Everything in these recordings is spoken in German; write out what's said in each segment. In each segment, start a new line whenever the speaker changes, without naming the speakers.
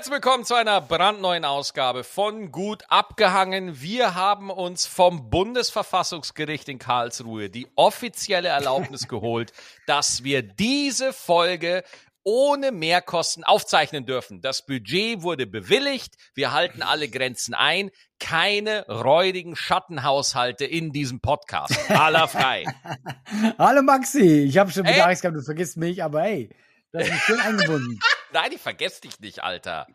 Herzlich willkommen zu einer brandneuen Ausgabe von Gut abgehangen. Wir haben uns vom Bundesverfassungsgericht in Karlsruhe die offizielle Erlaubnis geholt, dass wir diese Folge ohne Mehrkosten aufzeichnen dürfen. Das Budget wurde bewilligt. Wir halten alle Grenzen ein. Keine räudigen Schattenhaushalte in diesem Podcast. Aller frei.
Hallo Maxi, ich habe schon wieder Angst gehabt, du vergisst mich, aber hey, das ist schön eingebunden.
Nein, ich vergesse dich nicht, Alter.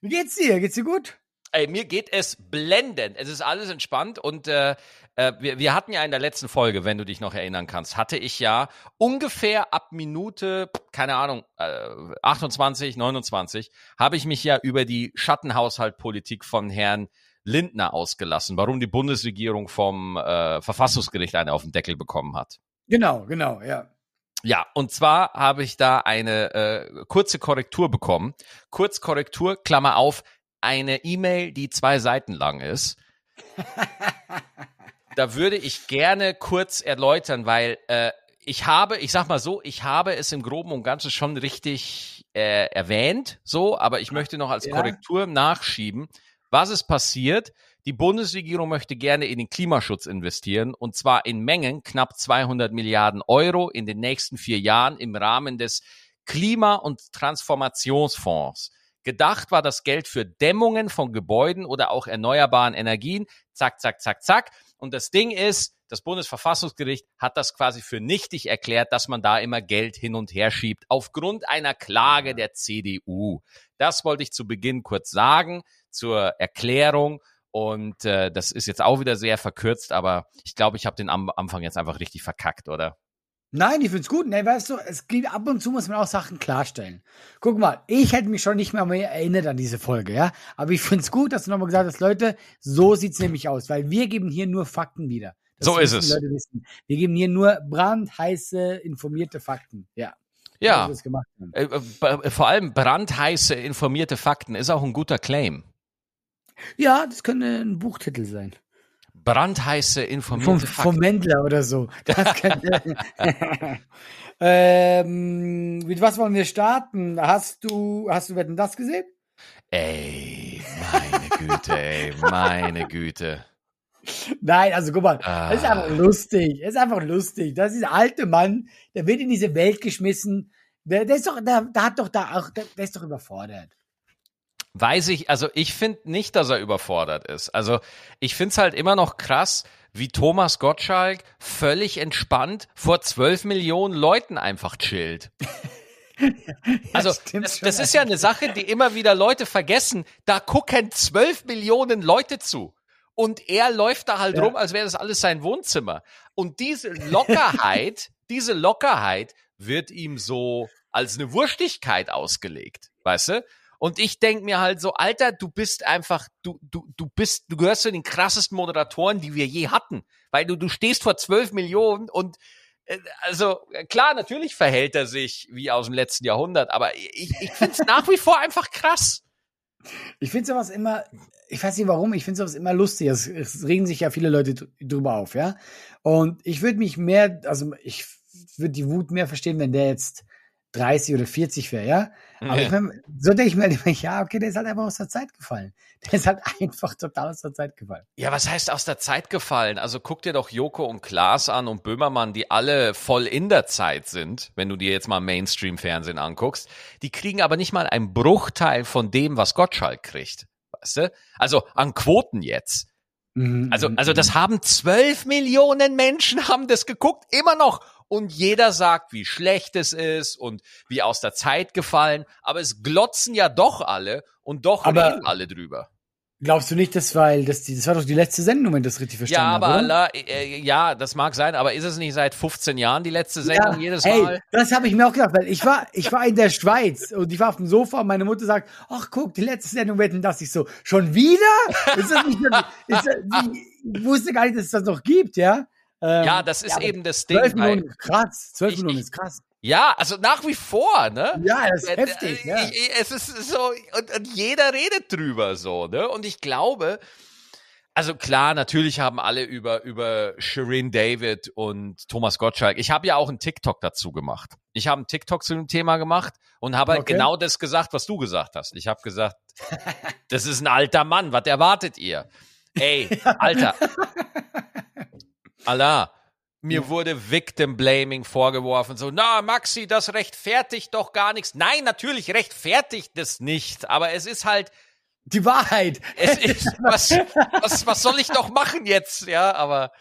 Wie geht's dir? Geht's dir gut?
Ey, mir geht es blendend. Es ist alles entspannt und äh, äh, wir, wir hatten ja in der letzten Folge, wenn du dich noch erinnern kannst, hatte ich ja ungefähr ab Minute, keine Ahnung, äh, 28, 29, habe ich mich ja über die Schattenhaushaltpolitik von Herrn Lindner ausgelassen, warum die Bundesregierung vom äh, Verfassungsgericht eine auf den Deckel bekommen hat.
Genau, genau, ja.
Ja, und zwar habe ich da eine äh, kurze Korrektur bekommen. Kurzkorrektur, Klammer auf, eine E-Mail, die zwei Seiten lang ist. da würde ich gerne kurz erläutern, weil äh, ich habe, ich sag mal so, ich habe es im Groben und Ganzen schon richtig äh, erwähnt, so, aber ich möchte noch als ja. Korrektur nachschieben. Was ist passiert? Die Bundesregierung möchte gerne in den Klimaschutz investieren und zwar in Mengen knapp 200 Milliarden Euro in den nächsten vier Jahren im Rahmen des Klima- und Transformationsfonds. Gedacht war das Geld für Dämmungen von Gebäuden oder auch erneuerbaren Energien. Zack, zack, zack, zack. Und das Ding ist, das Bundesverfassungsgericht hat das quasi für nichtig erklärt, dass man da immer Geld hin und her schiebt, aufgrund einer Klage der CDU. Das wollte ich zu Beginn kurz sagen, zur Erklärung. Und äh, das ist jetzt auch wieder sehr verkürzt, aber ich glaube, ich habe den am Anfang jetzt einfach richtig verkackt, oder?
Nein, ich find's gut. Nee, weißt du, es gibt ab und zu muss man auch Sachen klarstellen. Guck mal, ich hätte mich schon nicht mehr, mehr erinnert an diese Folge, ja. Aber ich find's gut, dass du nochmal gesagt hast, Leute, so sieht's nämlich aus, weil wir geben hier nur Fakten wieder.
so ist es.
Wir geben hier nur brandheiße, informierte Fakten, ja.
Ja. Äh, äh, vor allem brandheiße, informierte Fakten ist auch ein guter Claim.
Ja, das könnte ein Buchtitel sein
brandheiße informierte
vom, Fakten. Vom Mendler oder so. ähm, mit was wollen wir starten? Hast du, hast du Wetten das gesehen?
Ey, meine Güte, ey, meine Güte.
Nein, also guck mal, ah. das ist einfach lustig. Das ist einfach lustig. Das ist ein alter Mann, der wird in diese Welt geschmissen. Der, der ist doch, der, der hat doch da auch, der, der ist doch überfordert.
Weiß ich, also ich finde nicht, dass er überfordert ist. Also ich finde es halt immer noch krass, wie Thomas Gottschalk völlig entspannt vor zwölf Millionen Leuten einfach chillt. also das, das ist ja eine Sache, die immer wieder Leute vergessen. Da gucken zwölf Millionen Leute zu. Und er läuft da halt ja. rum, als wäre das alles sein Wohnzimmer. Und diese Lockerheit, diese Lockerheit wird ihm so als eine Wurstigkeit ausgelegt, weißt du? Und ich denk mir halt so, Alter, du bist einfach, du, du, du bist, du gehörst zu den krassesten Moderatoren, die wir je hatten. Weil du, du stehst vor zwölf Millionen und äh, also klar, natürlich verhält er sich wie aus dem letzten Jahrhundert, aber ich, ich finde es nach wie vor einfach krass.
Ich finde sowas immer, ich weiß nicht warum, ich finde sowas immer lustig. Es, es, regen sich ja viele Leute drüber auf, ja. Und ich würde mich mehr, also ich würde die Wut mehr verstehen, wenn der jetzt 30 oder 40 wäre, ja. Aber ja. ich mein, so denke ich mir halt immer, ja, okay, der ist halt einfach aus der Zeit gefallen. Der ist halt einfach total aus der Zeit gefallen.
Ja, was heißt aus der Zeit gefallen? Also guck dir doch Joko und Klaas an und Böhmermann, die alle voll in der Zeit sind, wenn du dir jetzt mal Mainstream-Fernsehen anguckst. Die kriegen aber nicht mal einen Bruchteil von dem, was Gottschalk kriegt. Weißt du? Also an Quoten jetzt. Mhm, also, mhm, also das mhm. haben zwölf Millionen Menschen haben das geguckt, immer noch und jeder sagt, wie schlecht es ist und wie aus der Zeit gefallen, aber es glotzen ja doch alle und doch aber reden alle drüber.
Glaubst du nicht, dass weil das, das war doch die letzte Sendung, wenn ich das richtig verstanden habe?
Ja, aber
habe,
Allah, äh, ja, das mag sein, aber ist es nicht seit 15 Jahren die letzte Sendung ja, jedes Mal? Ey,
das habe ich mir auch gedacht, weil ich war, ich war in der Schweiz und ich war auf dem Sofa und meine Mutter sagt, ach guck, die letzte Sendung wetten, dass ich so, schon wieder? Ist das nicht, ist das, ich wusste gar nicht, dass es das noch gibt, ja?
Ähm, ja, das ist ja, eben das Ding.
12 Minuten ist krass. 12 Minuten ist krass.
Ja, also nach wie vor, ne?
Ja, das ist äh, heftig. Ja.
Es ist so, und, und jeder redet drüber so, ne? Und ich glaube, Also klar, natürlich haben alle über über Shirin David und Thomas Gottschalk. Ich habe ja auch einen TikTok dazu gemacht. Ich habe einen TikTok zu dem Thema gemacht und habe halt okay. genau das gesagt, was du gesagt hast. Ich habe gesagt, das ist ein alter Mann. Was erwartet ihr? Ey, Alter. Allah. Mir ja. wurde Victim Blaming vorgeworfen. So, na, Maxi, das rechtfertigt doch gar nichts. Nein, natürlich rechtfertigt das nicht. Aber es ist halt,
die Wahrheit.
Es ist, was, was, was soll ich doch machen jetzt? Ja, aber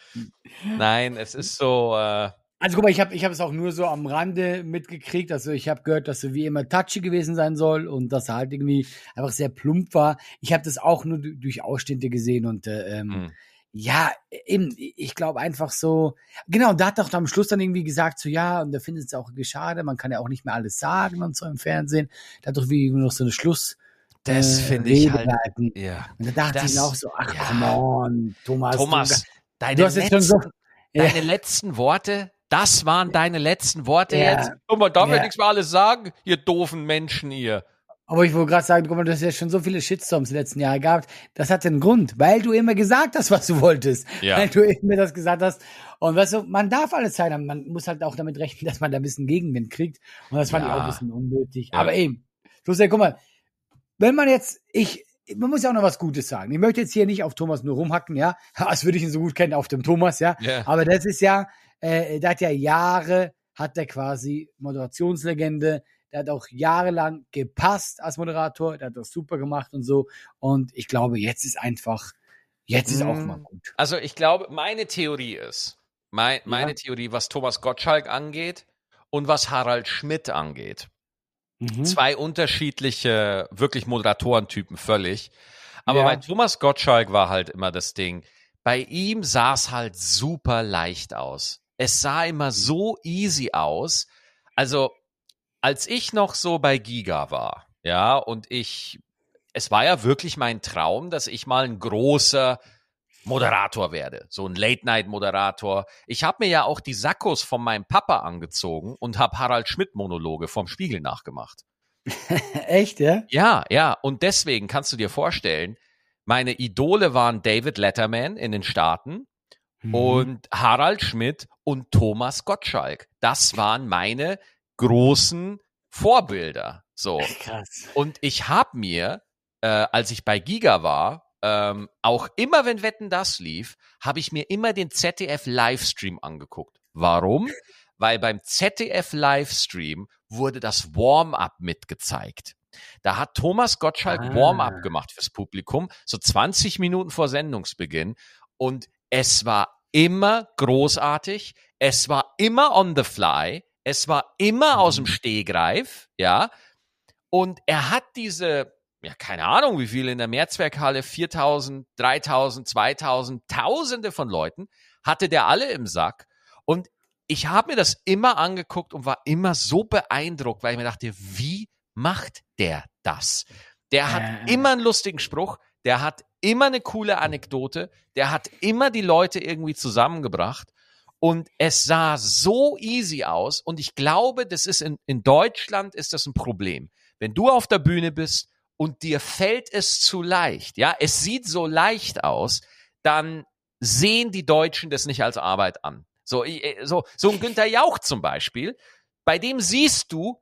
nein, es ist so. Äh,
also guck mal, ich habe ich hab es auch nur so am Rande mitgekriegt. Also ich habe gehört, dass er wie immer touchy gewesen sein soll und dass er halt irgendwie einfach sehr plump war. Ich habe das auch nur durch Ausschnitte gesehen und äh, ähm, hm. Ja, eben, ich glaube einfach so, genau, da hat er auch am Schluss dann irgendwie gesagt, so ja, und da findet es auch schade, man kann ja auch nicht mehr alles sagen und so im Fernsehen. Da hat doch wie noch so eine Schluss,
das äh, finde ich halt.
Ja. Und da dachte das, ich auch so, ach, ja. come on, Thomas.
Thomas, du, deine, letzten, so, deine letzten Worte, das waren deine letzten Worte ja. jetzt. Guck mal, darf ja. nichts mehr alles sagen, ihr doofen Menschen, ihr.
Aber ich wollte gerade sagen, guck mal, du hast ja schon so viele Shitstorms letzten Jahre gehabt. Das hat einen Grund, weil du immer gesagt hast, was du wolltest. Ja. Weil du immer das gesagt hast. Und weißt du, man darf alles Zeit haben. Man muss halt auch damit rechnen, dass man da ein bisschen Gegenwind kriegt. Und das fand ja. ich auch ein bisschen unnötig. Ja. Aber eben, ja, guck mal, wenn man jetzt, ich, man muss ja auch noch was Gutes sagen. Ich möchte jetzt hier nicht auf Thomas nur rumhacken, ja, als würde ich ihn so gut kennen auf dem Thomas, ja. Yeah. Aber das ist ja, äh, der hat ja Jahre, hat der quasi Moderationslegende, der hat auch jahrelang gepasst als Moderator, der hat das super gemacht und so. Und ich glaube, jetzt ist einfach, jetzt ist mm. auch mal gut.
Also ich glaube, meine Theorie ist, mein, meine ja. Theorie, was Thomas Gottschalk angeht und was Harald Schmidt angeht. Mhm. Zwei unterschiedliche, wirklich Moderatorentypen völlig. Aber ja. bei Thomas Gottschalk war halt immer das Ding. Bei ihm sah es halt super leicht aus. Es sah immer so easy aus. Also, als ich noch so bei Giga war, ja, und ich, es war ja wirklich mein Traum, dass ich mal ein großer Moderator werde, so ein Late-Night-Moderator. Ich habe mir ja auch die Sackos von meinem Papa angezogen und habe Harald Schmidt-Monologe vom Spiegel nachgemacht.
Echt, ja?
Ja, ja. Und deswegen kannst du dir vorstellen, meine Idole waren David Letterman in den Staaten mhm. und Harald Schmidt und Thomas Gottschalk. Das waren meine großen Vorbilder. So. Krass. Und ich habe mir, äh, als ich bei Giga war, ähm, auch immer wenn Wetten das lief, habe ich mir immer den ZDF Livestream angeguckt. Warum? Weil beim ZDF Livestream wurde das Warm-up mitgezeigt. Da hat Thomas Gottschalk ah. Warm-up gemacht fürs Publikum, so 20 Minuten vor Sendungsbeginn. Und es war immer großartig. Es war immer on the fly. Es war immer aus dem mhm. Stehgreif, ja. Und er hat diese ja, keine Ahnung, wie viele in der Mehrzweckhalle, 4000, 3000, 2000, Tausende von Leuten, hatte der alle im Sack. Und ich habe mir das immer angeguckt und war immer so beeindruckt, weil ich mir dachte, wie macht der das? Der hat immer einen lustigen Spruch, der hat immer eine coole Anekdote, der hat immer die Leute irgendwie zusammengebracht. Und es sah so easy aus. Und ich glaube, das ist in, in Deutschland ist das ein Problem. Wenn du auf der Bühne bist und dir fällt es zu leicht, ja, es sieht so leicht aus, dann sehen die Deutschen das nicht als Arbeit an. So, äh, so, so ein Günther Jauch zum Beispiel, bei dem siehst du,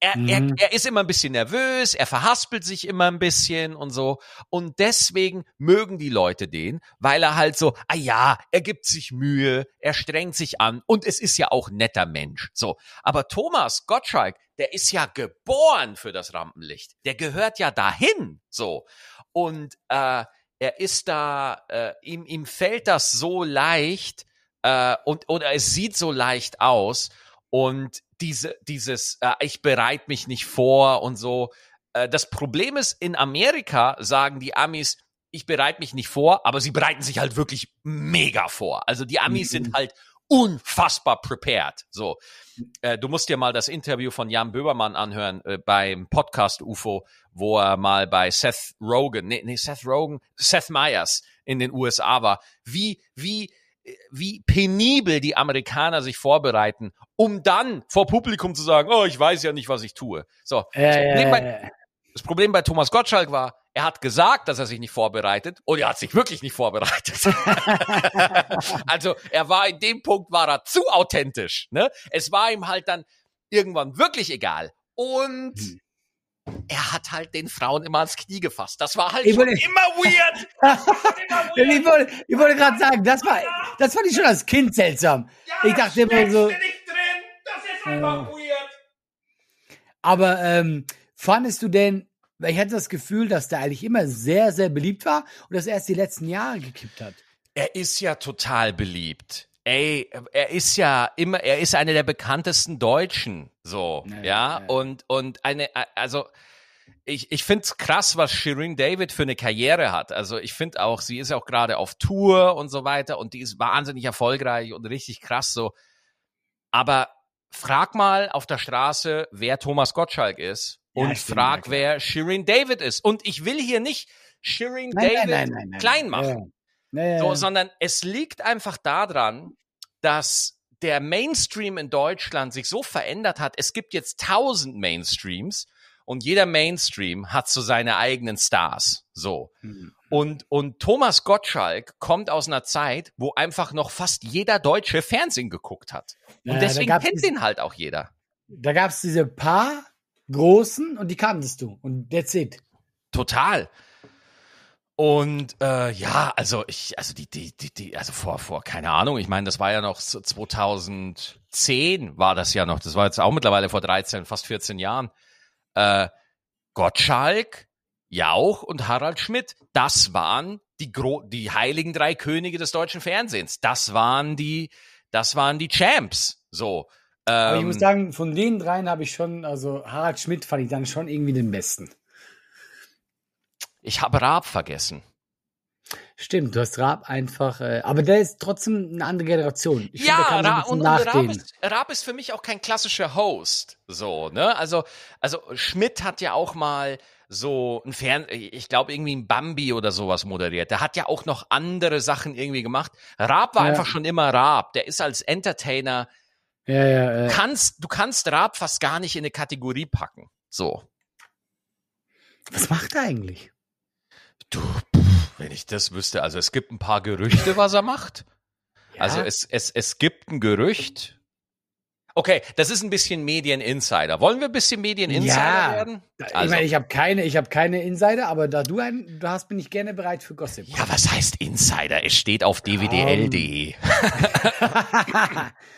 er, mhm. er, er ist immer ein bisschen nervös, er verhaspelt sich immer ein bisschen und so. Und deswegen mögen die Leute den, weil er halt so, ah ja, er gibt sich Mühe, er strengt sich an und es ist ja auch netter Mensch. So. Aber Thomas Gottschalk, der ist ja geboren für das Rampenlicht. Der gehört ja dahin. So. Und äh, er ist da, äh, ihm, ihm fällt das so leicht äh, und oder es sieht so leicht aus. Und diese, dieses, äh, ich bereite mich nicht vor und so. Äh, das Problem ist, in Amerika sagen die Amis, ich bereite mich nicht vor, aber sie bereiten sich halt wirklich mega vor. Also die Amis mhm. sind halt unfassbar prepared. So, äh, du musst dir mal das Interview von Jan Böbermann anhören äh, beim Podcast UFO, wo er mal bei Seth Rogen, nee, nee, Seth Rogen, Seth Meyers in den USA war. Wie, wie wie penibel die Amerikaner sich vorbereiten, um dann vor Publikum zu sagen, oh, ich weiß ja nicht, was ich tue. So. Ja, das, Problem bei, das Problem bei Thomas Gottschalk war, er hat gesagt, dass er sich nicht vorbereitet und er hat sich wirklich nicht vorbereitet. also er war in dem Punkt war er zu authentisch. Ne? Es war ihm halt dann irgendwann wirklich egal. Und hm er hat halt den Frauen immer ans Knie gefasst. Das war halt
ich wollte, immer weird. immer weird. ich wollte, ich wollte gerade sagen, das war, das fand ich schon als Kind seltsam. Ja, ich dachte immer so. Nicht drin. Das ist einfach äh, weird. Aber ähm, fandest du denn, weil ich hatte das Gefühl, dass der eigentlich immer sehr, sehr beliebt war und dass er erst die letzten Jahre gekippt hat.
Er ist ja total beliebt. Ey, er ist ja immer, er ist einer der bekanntesten Deutschen, so, ja, ja, ja. und, und eine, also, ich, ich finde es krass, was Shirin David für eine Karriere hat. Also ich finde auch, sie ist ja auch gerade auf Tour und so weiter und die ist wahnsinnig erfolgreich und richtig krass so. Aber frag mal auf der Straße, wer Thomas Gottschalk ist und frag, bin, wer Shirin David ist. Und ich will hier nicht Shirin nein, David nein, nein, klein machen, ja. so, sondern es liegt einfach daran, dass der Mainstream in Deutschland sich so verändert hat. Es gibt jetzt tausend Mainstreams und jeder Mainstream hat so seine eigenen Stars. So. Mhm. Und, und Thomas Gottschalk kommt aus einer Zeit, wo einfach noch fast jeder Deutsche Fernsehen geguckt hat. Und ja, deswegen kennt den halt auch jeder.
Da gab es diese paar großen und die kanntest du. Und that's it.
Total. Und äh, ja, also ich, also die, die, die, die, also vor, vor, keine Ahnung, ich meine, das war ja noch 2010 war das ja noch, das war jetzt auch mittlerweile vor 13, fast 14 Jahren. Äh, Gottschalk, Jauch und Harald Schmidt, das waren die, Gro die heiligen drei Könige des deutschen Fernsehens. Das waren die, das waren die Champs. So.
Ähm, Aber ich muss ähm, sagen, von den dreien habe ich schon, also Harald Schmidt fand ich dann schon irgendwie den besten.
Ich habe Raab vergessen.
Stimmt, du hast Raab einfach, äh, aber der ist trotzdem eine andere Generation.
Ich ja, finde, Ra und, und Raab, ist, Raab ist für mich auch kein klassischer Host. So, ne? Also, also Schmidt hat ja auch mal so ein Fern, ich glaube irgendwie ein Bambi oder sowas moderiert. Der hat ja auch noch andere Sachen irgendwie gemacht. Raab war ja. einfach schon immer Raab. Der ist als Entertainer. Ja, ja, ja. Kannst, du kannst Raab fast gar nicht in eine Kategorie packen. So.
Was macht er eigentlich?
Du, wenn ich das wüsste, also es gibt ein paar Gerüchte, was er macht. Ja? Also es, es, es gibt ein Gerücht. Okay, das ist ein bisschen Medieninsider. Wollen wir ein bisschen Medieninsider ja, werden?
Also. Ich meine, ich habe keine, ich habe keine Insider, aber da du einen du hast, bin ich gerne bereit für Gossip.
Ja, was heißt Insider? Es steht auf dwdl.de.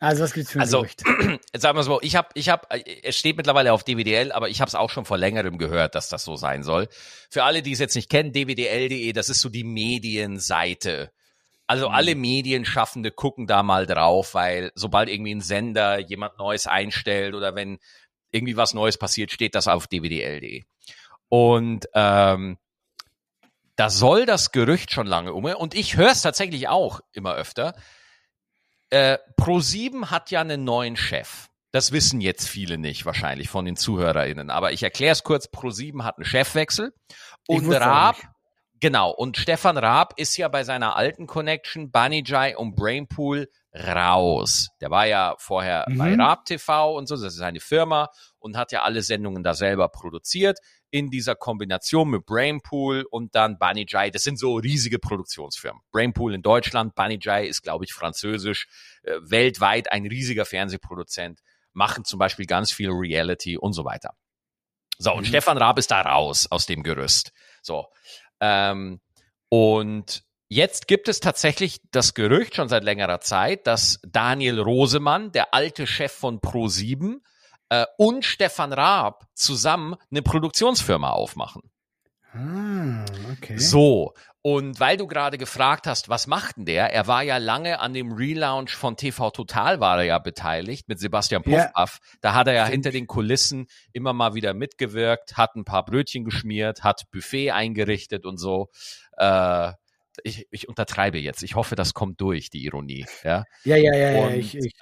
Also was gibt's für ein
also, Gerücht? Sagen wir so, ich habe, ich habe, es steht mittlerweile auf DWDL, aber ich habe es auch schon vor längerem gehört, dass das so sein soll. Für alle, die es jetzt nicht kennen, dwdl.de, das ist so die Medienseite. Also mhm. alle Medienschaffende gucken da mal drauf, weil sobald irgendwie ein Sender jemand Neues einstellt oder wenn irgendwie was Neues passiert, steht das auf dwdl.de. Und ähm, da soll das Gerücht schon lange um. Und ich höre es tatsächlich auch immer öfter äh, Pro7 hat ja einen neuen Chef. Das wissen jetzt viele nicht, wahrscheinlich von den ZuhörerInnen. Aber ich erkläre es kurz. Pro7 hat einen Chefwechsel. Und Raab, genau, und Stefan Raab ist ja bei seiner alten Connection Banijay und Brainpool raus. Der war ja vorher mhm. bei Raab TV und so, das ist seine Firma und hat ja alle Sendungen da selber produziert in dieser Kombination mit Brainpool und dann Banijay. Das sind so riesige Produktionsfirmen. Brainpool in Deutschland, Banijay ist, glaube ich, französisch, äh, weltweit ein riesiger Fernsehproduzent, machen zum Beispiel ganz viel Reality und so weiter. So, und mhm. Stefan Raab ist da raus aus dem Gerüst. So. Ähm, und Jetzt gibt es tatsächlich das Gerücht schon seit längerer Zeit, dass Daniel Rosemann, der alte Chef von Pro7, äh, und Stefan Raab zusammen eine Produktionsfirma aufmachen. Ah, okay. So. Und weil du gerade gefragt hast, was macht denn der? Er war ja lange an dem Relaunch von TV Total war er ja beteiligt mit Sebastian Puffpaff. Ja. Da hat er ja hinter den Kulissen immer mal wieder mitgewirkt, hat ein paar Brötchen geschmiert, hat Buffet eingerichtet und so. Äh, ich, ich untertreibe jetzt. Ich hoffe, das kommt durch, die Ironie. Ja,
ja, ja, ja. Und, ja ich, ich,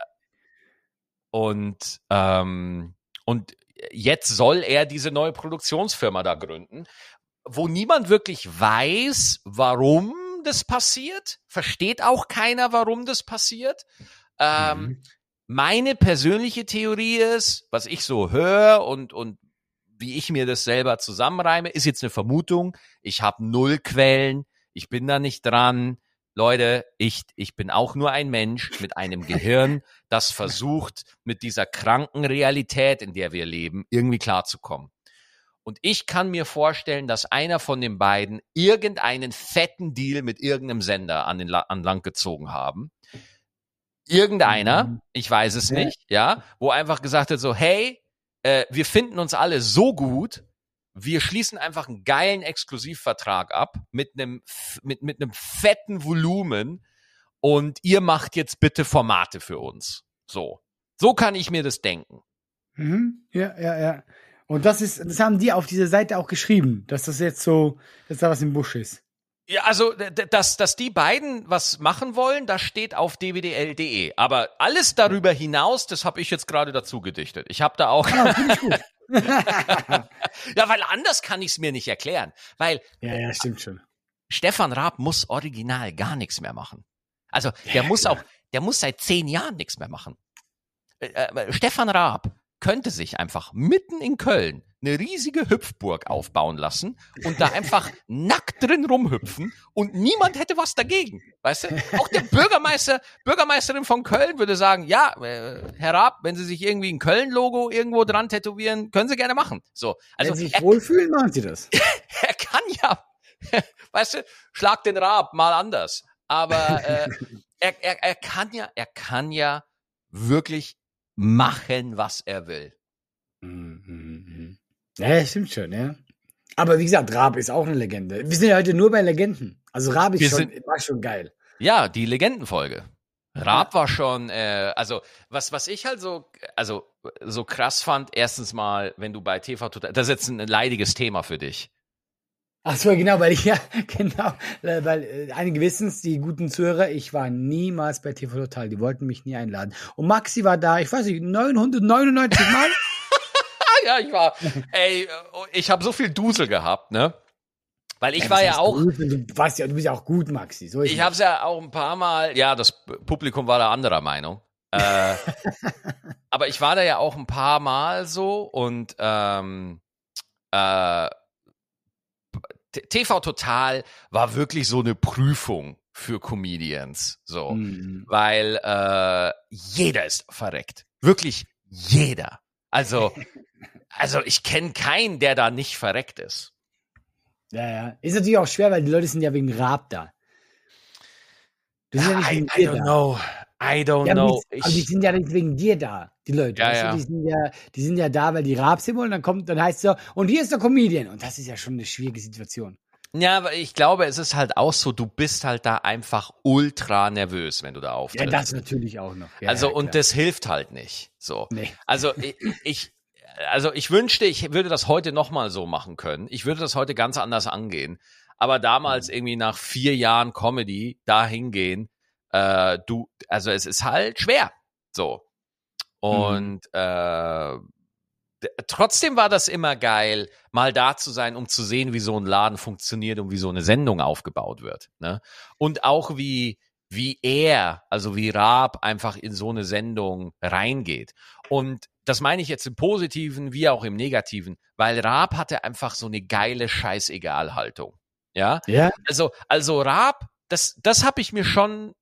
und, ähm, und jetzt soll er diese neue Produktionsfirma da gründen, wo niemand wirklich weiß, warum das passiert. Versteht auch keiner, warum das passiert. Ähm, mhm. Meine persönliche Theorie ist, was ich so höre und, und wie ich mir das selber zusammenreime, ist jetzt eine Vermutung. Ich habe null Quellen, ich bin da nicht dran. Leute, ich, ich bin auch nur ein Mensch mit einem Gehirn, das versucht, mit dieser kranken Realität, in der wir leben, irgendwie klarzukommen. Und ich kann mir vorstellen, dass einer von den beiden irgendeinen fetten Deal mit irgendeinem Sender an, den, an Land gezogen haben. Irgendeiner, mhm. ich weiß es nicht, ja, wo einfach gesagt hat so, hey, äh, wir finden uns alle so gut, wir schließen einfach einen geilen Exklusivvertrag ab mit einem mit mit einem fetten Volumen und ihr macht jetzt bitte Formate für uns. So, so kann ich mir das denken.
Mhm. Ja, ja, ja. Und das ist, das haben die auf dieser Seite auch geschrieben, dass das jetzt so, dass da was im Busch ist.
Ja, also dass, dass die beiden was machen wollen, das steht auf dwdl.de. Aber alles darüber hinaus, das habe ich jetzt gerade dazu gedichtet. Ich habe da auch. Ja, ich gut. ja, weil anders kann ich es mir nicht erklären. Weil.
Ja, ja, stimmt schon.
Stefan Raab muss original gar nichts mehr machen. Also der ja, muss klar. auch, der muss seit zehn Jahren nichts mehr machen. Äh, äh, Stefan Raab könnte sich einfach mitten in Köln eine riesige Hüpfburg aufbauen lassen und da einfach nackt drin rumhüpfen und niemand hätte was dagegen. Weißt du? Auch der Bürgermeister, Bürgermeisterin von Köln würde sagen, ja, äh, Herr Raab, wenn Sie sich irgendwie ein Köln-Logo irgendwo dran tätowieren, können Sie gerne machen. So.
Also, wenn Sie sich er, wohlfühlen, machen Sie das.
er kann ja, weißt du, schlag den Raab mal anders. Aber äh, er, er, er kann ja, er kann ja wirklich machen, was er will.
Mhm, mhm, mhm. Ja, stimmt schon, ja. Aber wie gesagt, Raab ist auch eine Legende. Wir sind ja heute nur bei Legenden. Also Raab ist schon, war schon geil.
Ja, die Legendenfolge. Raab war schon, äh, also was, was ich halt so, also so krass fand, erstens mal, wenn du bei TV Total, das ist jetzt ein leidiges Thema für dich.
Ach so, genau, weil ich ja, genau, weil äh, einige wissen es, die guten Zuhörer, ich war niemals bei TV Total, die wollten mich nie einladen. Und Maxi war da, ich weiß nicht, 999 Mal.
ja, ich war, ey, ich habe so viel Dusel gehabt, ne? Weil ich ja, war ja auch.
Gut, du, warst ja, du bist ja auch gut, Maxi.
So ich habe es ja auch ein paar Mal, ja, das Publikum war da anderer Meinung. äh, aber ich war da ja auch ein paar Mal so und ähm, äh, TV Total war wirklich so eine Prüfung für Comedians, so, mhm. weil äh, jeder ist verreckt, wirklich jeder. Also, also ich kenne keinen, der da nicht verreckt ist.
Ja, ja. Ist natürlich auch schwer, weil die Leute sind ja wegen Rab da.
Sind ja, ja I, I don't da. know. I don't ja, know.
Die, aber die sind ja nicht wegen dir da, die Leute. Ja, ja. Die, sind ja, die sind ja da, weil die sind wollen. Dann kommt, dann heißt es so, und hier ist der Comedian. Und das ist ja schon eine schwierige Situation.
Ja, aber ich glaube, es ist halt auch so, du bist halt da einfach ultra nervös, wenn du da auftrittst.
Ja, das natürlich auch noch. Ja,
also, ja, und das hilft halt nicht. So. Nee. Also, ich, ich, also ich wünschte, ich würde das heute nochmal so machen können. Ich würde das heute ganz anders angehen. Aber damals mhm. irgendwie nach vier Jahren Comedy da hingehen, äh, du, also es ist halt schwer. So. Und mhm. äh, trotzdem war das immer geil, mal da zu sein, um zu sehen, wie so ein Laden funktioniert und wie so eine Sendung aufgebaut wird. Ne? Und auch wie, wie er, also wie Raab einfach in so eine Sendung reingeht. Und das meine ich jetzt im Positiven wie auch im Negativen, weil Raab hatte einfach so eine geile Scheißegal-Haltung. Ja? ja. Also, also Raab, das, das habe ich mir schon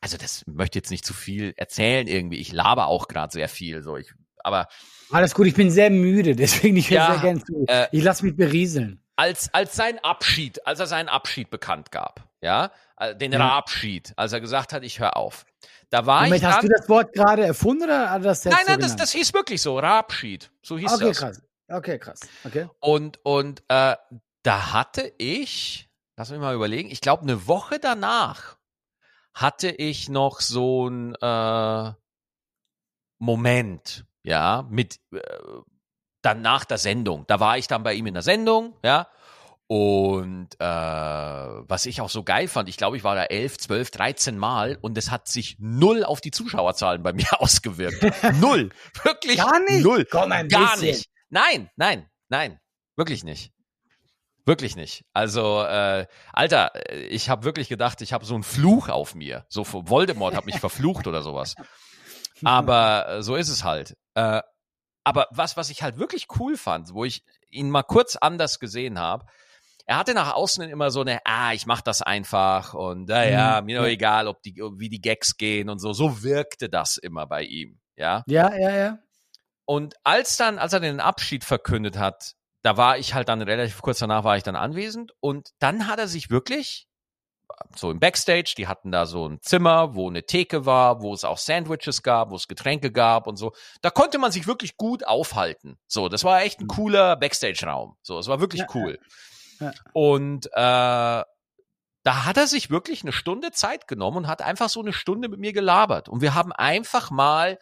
also das möchte jetzt nicht zu viel erzählen irgendwie. Ich laber auch gerade sehr viel, so ich, aber
alles gut. Ich bin sehr müde, deswegen ich ja, sehr gern zu. Äh, ich lasse mich berieseln.
Als als sein Abschied, als er seinen Abschied bekannt gab, ja, äh, den ja. Abschied, als er gesagt hat, ich höre auf. Da war Moment, ich.
Hast du das Wort gerade erfunden oder hat das
Nein, nein, so das, das hieß wirklich so, Rabschied. So hieß
okay,
das.
Okay, krass. Okay, krass. Okay.
Und und äh, da hatte ich, lass mich mal überlegen, ich glaube eine Woche danach hatte ich noch so ein äh, Moment, ja, mit äh, dann nach der Sendung. Da war ich dann bei ihm in der Sendung, ja. Und äh, was ich auch so geil fand, ich glaube, ich war da elf, zwölf, dreizehn Mal und es hat sich null auf die Zuschauerzahlen bei mir ausgewirkt. null. Wirklich
Gar nicht?
null.
Komm, ein
Gar nicht. Nein, nein, nein. Wirklich nicht. Wirklich nicht. Also, äh, Alter, ich habe wirklich gedacht, ich habe so einen Fluch auf mir. So Voldemort hat mich verflucht oder sowas. Aber äh, so ist es halt. Äh, aber was, was ich halt wirklich cool fand, wo ich ihn mal kurz anders gesehen habe, er hatte nach außen immer so eine, ah, ich mach das einfach und naja, mhm. mir doch egal, ob die, wie die Gags gehen und so. So wirkte das immer bei ihm, ja.
Ja, ja, ja.
Und als dann, als er den Abschied verkündet hat, da war ich halt dann relativ kurz danach war ich dann anwesend und dann hat er sich wirklich so im Backstage, die hatten da so ein Zimmer, wo eine Theke war, wo es auch Sandwiches gab, wo es Getränke gab und so. Da konnte man sich wirklich gut aufhalten. So, das war echt ein mhm. cooler Backstage-Raum. So, es war wirklich ja, cool. Ja. Und äh, da hat er sich wirklich eine Stunde Zeit genommen und hat einfach so eine Stunde mit mir gelabert. Und wir haben einfach mal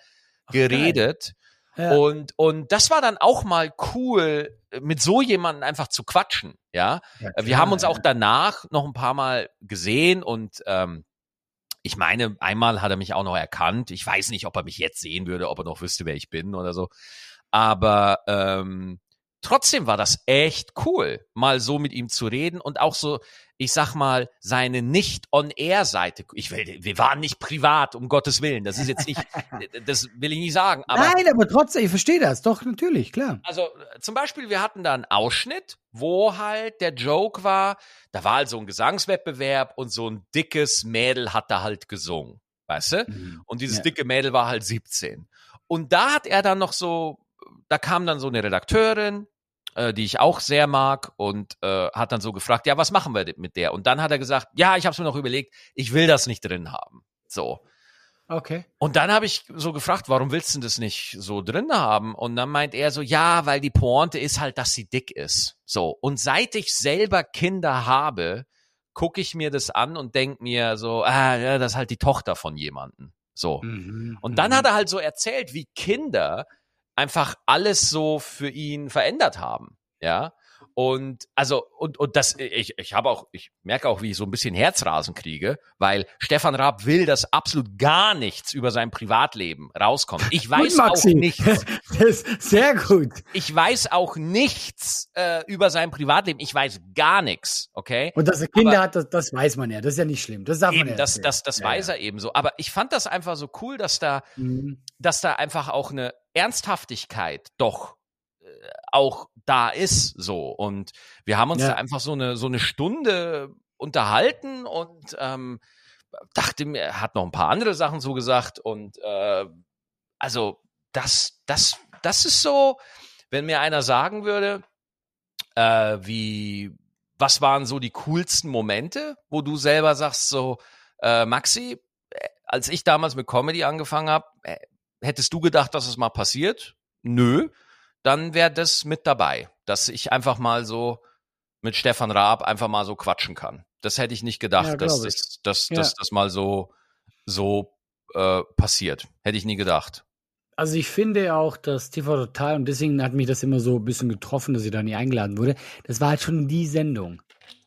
geredet. Ja. Und, und das war dann auch mal cool, mit so jemandem einfach zu quatschen. Ja, ja klar, wir haben uns auch danach noch ein paar Mal gesehen und ähm, ich meine, einmal hat er mich auch noch erkannt. Ich weiß nicht, ob er mich jetzt sehen würde, ob er noch wüsste, wer ich bin oder so. Aber ähm, trotzdem war das echt cool, mal so mit ihm zu reden und auch so, ich sag mal, seine Nicht-on-Air-Seite. Ich will, wir waren nicht privat, um Gottes Willen. Das ist jetzt nicht, das will ich nicht sagen.
Aber, Nein, aber trotzdem, ich verstehe das. Doch, natürlich, klar.
Also, zum Beispiel, wir hatten da einen Ausschnitt, wo halt der Joke war, da war halt so ein Gesangswettbewerb und so ein dickes Mädel hat da halt gesungen. Weißt du? Mhm. Und dieses ja. dicke Mädel war halt 17. Und da hat er dann noch so, da kam dann so eine Redakteurin, äh, die ich auch sehr mag und äh, hat dann so gefragt, ja, was machen wir mit der? Und dann hat er gesagt, ja, ich habe mir noch überlegt, ich will das nicht drin haben. So.
Okay.
Und dann habe ich so gefragt, warum willst du das nicht so drin haben? Und dann meint er so, ja, weil die Pointe ist halt, dass sie dick ist. So. Und seit ich selber Kinder habe, gucke ich mir das an und denk mir so, ah, ja, das ist halt die Tochter von jemandem. So. Mhm, und dann mhm. hat er halt so erzählt, wie Kinder einfach alles so für ihn verändert haben. Ja. Und also, und, und das, ich, ich habe auch, ich merke auch, wie ich so ein bisschen Herzrasen kriege, weil Stefan Raab will, dass absolut gar nichts über sein Privatleben rauskommt. Ich weiß gut, auch nichts.
sehr gut.
Ich weiß auch nichts äh, über sein Privatleben. Ich weiß gar nichts, okay?
Und dass er Kinder Aber, hat, das, das weiß man ja. Das ist ja nicht schlimm. Das darf
eben,
man ja
Das, das, das ja, weiß ja. er eben so. Aber ich fand das einfach so cool, dass da, mhm. dass da einfach auch eine Ernsthaftigkeit doch auch da ist so und wir haben uns ja. da einfach so eine so eine Stunde unterhalten und ähm, dachte mir er hat noch ein paar andere Sachen so gesagt und äh, also das das das ist so wenn mir einer sagen würde äh, wie was waren so die coolsten Momente wo du selber sagst so äh, Maxi äh, als ich damals mit Comedy angefangen habe äh, hättest du gedacht, dass es mal passiert? Nö. Dann wäre das mit dabei, dass ich einfach mal so mit Stefan Raab einfach mal so quatschen kann. Das hätte ich nicht gedacht, ja, dass, das, dass, ja. dass das mal so, so äh, passiert. Hätte ich nie gedacht.
Also ich finde auch, dass TV Total, und deswegen hat mich das immer so ein bisschen getroffen, dass ich da nie eingeladen wurde, das war halt schon die Sendung.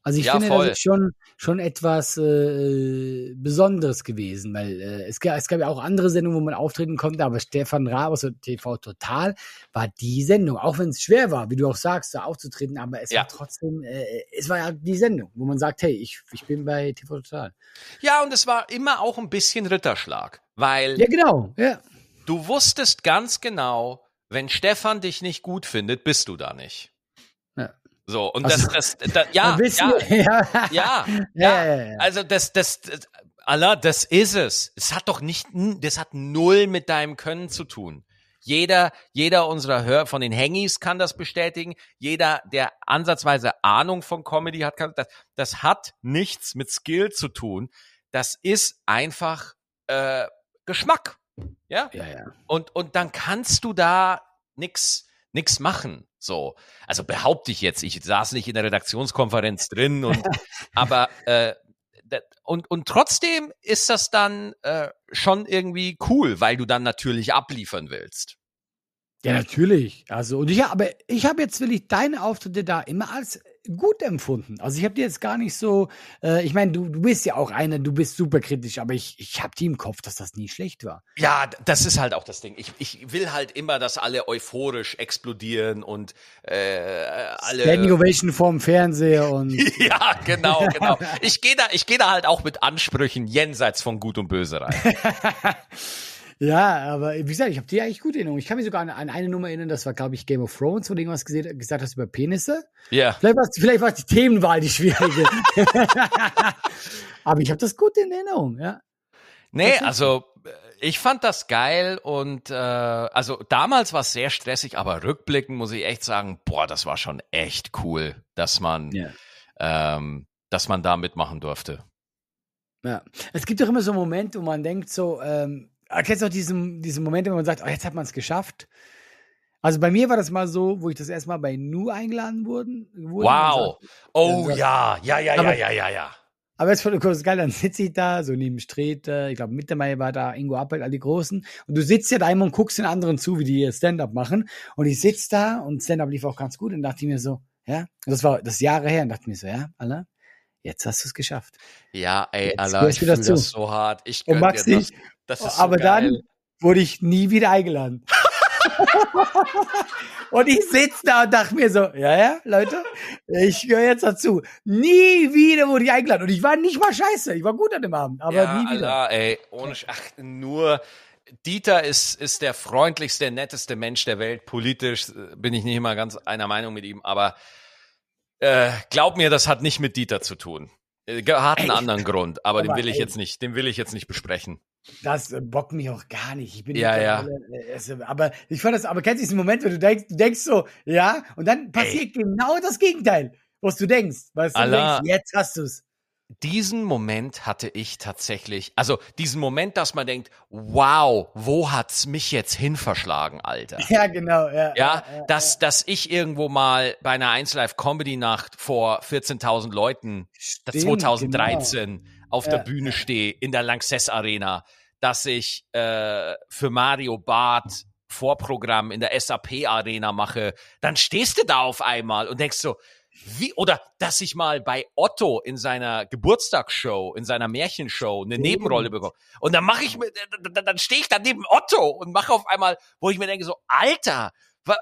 Also ich ja, finde, voll. das ist schon, schon etwas äh, Besonderes gewesen, weil äh, es, gab, es gab ja auch andere Sendungen, wo man auftreten konnte, aber Stefan Raab aus TV Total war die Sendung, auch wenn es schwer war, wie du auch sagst, da aufzutreten, aber es ja. war trotzdem, äh, es war ja die Sendung, wo man sagt, hey, ich, ich bin bei TV Total.
Ja, und es war immer auch ein bisschen Ritterschlag, weil
ja, genau, ja.
du wusstest ganz genau, wenn Stefan dich nicht gut findet, bist du da nicht. So, und also, das, das, das ja, ja, ja, ja, also das, das, das, Allah, das ist es. Es hat doch nicht, das hat null mit deinem Können zu tun. Jeder, jeder unserer Hör von den Hangis kann das bestätigen. Jeder, der ansatzweise Ahnung von Comedy hat, kann das. Das hat nichts mit Skill zu tun. Das ist einfach äh, Geschmack. Ja?
ja, ja.
Und und dann kannst du da nix nix machen. So, also behaupte ich jetzt, ich saß nicht in der Redaktionskonferenz drin und aber äh, und, und trotzdem ist das dann äh, schon irgendwie cool, weil du dann natürlich abliefern willst.
Ja, natürlich. Also, und ich, aber ich habe jetzt will ich deine Auftritte da immer als gut empfunden. Also ich habe dir jetzt gar nicht so, äh, ich meine, du, du bist ja auch einer, du bist super kritisch, aber ich, ich habe die im Kopf, dass das nie schlecht war.
Ja, das ist halt auch das Ding. Ich, ich will halt immer, dass alle euphorisch explodieren und äh, alle.
Standing Ovation vorm Fernseher und.
ja, genau, genau. Ich gehe da, ich gehe da halt auch mit Ansprüchen jenseits von Gut und Böse rein.
Ja, aber wie gesagt, ich habe die eigentlich gut in Erinnerung. Ich kann mich sogar an, an eine Nummer erinnern, das war, glaube ich, Game of Thrones, wo du irgendwas gesehen, gesagt hast über Penisse.
Ja.
Vielleicht war vielleicht war's die Themenwahl die schwierige. aber ich habe das gut in Erinnerung, ja.
Nee, also äh, ich fand das geil und äh, also damals war es sehr stressig, aber rückblickend muss ich echt sagen, boah, das war schon echt cool, dass man,
Ja.
ähm, dass man da mitmachen durfte.
Ja. Es gibt doch immer so Momente, wo man denkt so, ähm, kennst du auch diesen, diesen Moment, wo man sagt, oh, jetzt hat man es geschafft? Also bei mir war das mal so, wo ich das erstmal bei Nu eingeladen wurden, wurde.
Wow. Oh
das-
ja, ja, ja, ja,
Aber-
ja, ja, ja.
Aber jetzt voll kurz geil, dann sitze ich da, so neben Streter, ich glaube Mittermeier war da, Ingo Appelt, all die Großen. Und du sitzt ja da immer und guckst den anderen zu, wie die ihr Stand-up machen. Und ich sitz da und Stand-up lief auch ganz gut und dachte ich mir so, ja, und das war das Jahre her und dachte mir so, ja, Alter, jetzt hast du es geschafft.
Ja, ey,
Jetzt gehörst
ich fühle das so hart. Ich
Und Maxi,
dir das. Das ist so
aber
geil.
dann wurde ich nie wieder eingeladen. und ich sitz da und dachte mir so, ja, ja, Leute, ich gehöre jetzt dazu. Nie wieder wurde ich eingeladen. Und ich war nicht mal scheiße. Ich war gut an dem Abend, aber
ja,
nie wieder.
Allah, ey, ohne Sch- ach, nur Dieter ist, ist der freundlichste, netteste Mensch der Welt. Politisch äh, bin ich nicht immer ganz einer Meinung mit ihm, aber äh, glaub mir, das hat nicht mit Dieter zu tun. Äh, Hat einen
Ey.
anderen Grund, aber, den
Aber
will ich
ey.
jetzt nicht, den will ich jetzt nicht besprechen.
Das äh, bockt mich auch gar nicht. Ich bin
Ja, ja.
mittlerweile, äh, es, aber ich fand das, aber kennst du diesen Moment, wo du denkst, du denkst so, ja, und dann passiert genau das Gegenteil, was du denkst. Weißt du, du
Allah.
denkst, jetzt hast du's.
Diesen Moment hatte ich tatsächlich, also diesen Moment, dass man denkt, wow, wo hat's mich jetzt hin verschlagen, Alter?
Ja, genau, ja.
Ja, dass, dass ich irgendwo mal bei einer 1 Live Comedy Nacht vor 14.000 Leuten,
Stimmt,
2013 auf der
Ja.
Bühne stehe in der Lanxess Arena, dass ich äh, für Mario Barth Vorprogramm in der SAP Arena mache, dann stehst du da auf einmal und denkst so, wie, oder dass ich mal bei Otto in seiner Geburtstagsshow, in seiner Märchenshow eine. Nebenrolle bekomme. Und dann mache ich mir, dann, dann stehe ich da neben Otto und mache auf einmal, wo ich mir denke so, Alter, wa,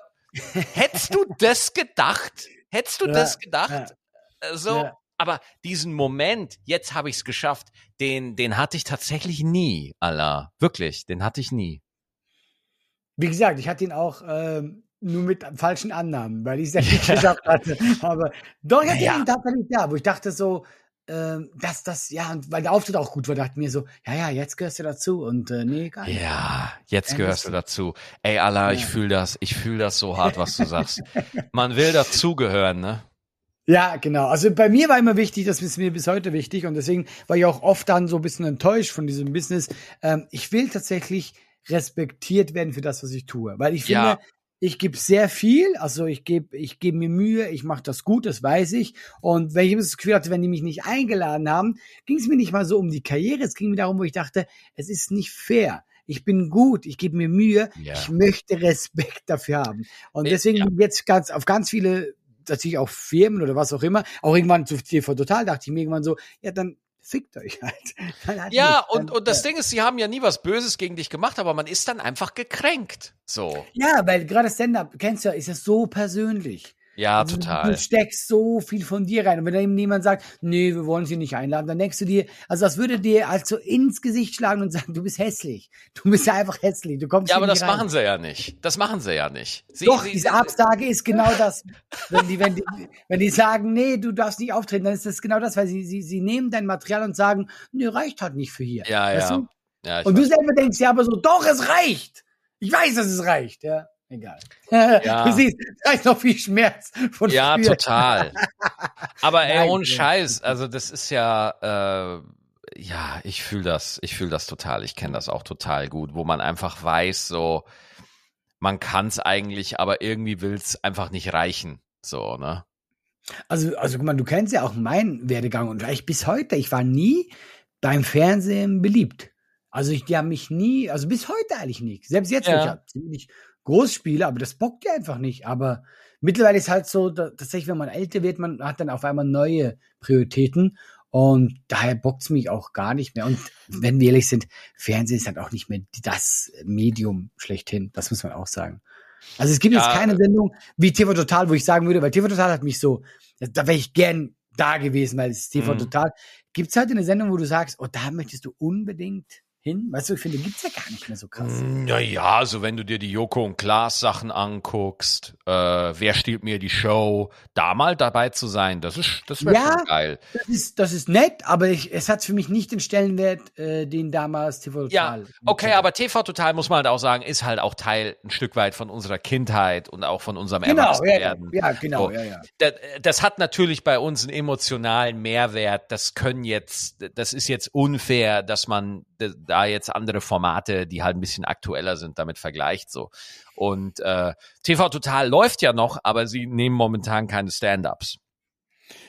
hättest du das gedacht? Hättest du
Ja,
das gedacht?
ja.
Äh, So,
Ja.
Aber diesen Moment, jetzt habe ich es geschafft, den, den hatte ich tatsächlich nie, Allah. Wirklich, den hatte ich nie.
Wie gesagt, ich hatte ihn auch ähm, nur mit falschen Annahmen, weil ich es ja nicht geschafft hatte. Aber doch, ich hatte
Ja.
ihn tatsächlich da, wo ich dachte so, ähm, dass das, ja, und weil der Auftritt auch gut war, dachte ich mir so, ja, ja, jetzt gehörst du dazu. Und äh, nee, gar nicht.
Ja, jetzt
Ja,
gehörst du dazu. Ey, Allah, ich
Ja.
fühle das, ich fühle das so hart, was du sagst. Man will dazugehören, ne?
Ja, genau. Also bei mir war immer wichtig, das ist mir bis heute wichtig und deswegen war ich auch oft dann so ein bisschen enttäuscht von diesem Business. Ähm, ich will tatsächlich respektiert werden für das, was ich tue, weil ich finde,
Ja.
ich gebe sehr viel, also ich gebe ich gebe mir Mühe, ich mache das gut, das weiß ich und wenn ich das Gefühl hatte, wenn die mich nicht eingeladen haben, ging es mir nicht mal so um die Karriere, es ging mir darum, wo ich dachte, es ist nicht fair. Ich bin gut, ich gebe mir Mühe,
Ja.
ich möchte Respekt dafür haben. Und deswegen
ja.
jetzt ganz auf ganz viele natürlich auch Firmen oder was auch immer, auch irgendwann zu TV Total dachte ich mir irgendwann so, ja, dann fickt euch halt. Halt
Ja,
nicht.
und, und das
ja.
Ding ist, sie haben ja nie was Böses gegen dich gemacht, aber man ist dann einfach gekränkt. So.
Ja, weil gerade Stand-up, kennst du ja, ist ja so persönlich.
Ja,
Also,
total.
Du steckst so viel von dir rein. Und wenn da eben jemand sagt, nee, wir wollen sie nicht einladen, dann denkst du dir, also das würde dir also ins Gesicht schlagen und sagen, du bist hässlich. Du bist ja einfach hässlich. Du kommst
Ja, aber das
rein.
machen sie ja nicht. Das machen sie ja nicht. Sie,
Doch,
sie,
diese Absage ist genau das. Wenn die, wenn die, wenn die sagen, nee, du darfst nicht auftreten, dann ist das genau das, weil sie, sie, sie nehmen dein Material und sagen, nee, reicht halt nicht für hier.
Ja,
Weißt
ja.
du?
ja
Und du selber denkst ja aber so, doch, es reicht. Ich weiß, dass es reicht. Ja, egal.
Ja.
Du siehst, da ist noch viel Schmerz von
Ja,
früher.
total. Aber ey,
Nein,
ohne. Scheiß, also das ist ja, äh, ja, ich fühle das, ich fühle das total, ich kenne das auch total gut, wo man einfach weiß, so, man kann es eigentlich, aber irgendwie will es einfach nicht reichen. So, ne?
Also, also guck mal, du kennst ja auch meinen Werdegang und ich bis heute, ich war nie beim Fernsehen beliebt. Also ich, die haben mich nie, also bis heute eigentlich nicht. Selbst jetzt,
Ja.
ich ja ziemlich groß spiele, aber das bockt ja einfach nicht. Aber mittlerweile ist halt so, da, tatsächlich, wenn man älter wird, man hat dann auf einmal neue Prioritäten und daher bockt's mich auch gar nicht mehr. Und wenn wir ehrlich sind, Fernsehen ist halt auch nicht mehr das Medium schlechthin. Das muss man auch sagen. Also es gibt jetzt
Ja.
keine Sendung wie TV Total, wo ich sagen würde, weil TV Total hat mich so, da wäre ich gern da gewesen, weil es ist TV
Mhm.
Total. Gibt es halt eine Sendung, wo du sagst, oh, da möchtest du unbedingt hin. Weißt du, ich finde, gibt's ja gar nicht mehr so krass.
Naja, also wenn du dir die Joko und Klaas Sachen anguckst, äh, wer stiehlt mir die Show, da mal dabei zu sein, das ist, das wäre
Ja.
schon geil.
Das ist, das ist nett, aber ich, es hat für mich nicht den Stellenwert, äh, den damals TV
Ja,
Total.
okay, aber TV Total muss man halt auch sagen, ist halt auch Teil ein Stück weit von unserer Kindheit und auch von unserem
Genau, ja,
Erwachsenwerden.
ja, genau,
So.
ja, ja.
das, das hat natürlich bei uns einen emotionalen Mehrwert. Das können jetzt, das ist jetzt unfair, dass man da jetzt andere Formate, die halt ein bisschen aktueller sind, damit vergleicht so. Und äh, TV Total läuft ja noch, aber sie nehmen momentan keine Stand-ups.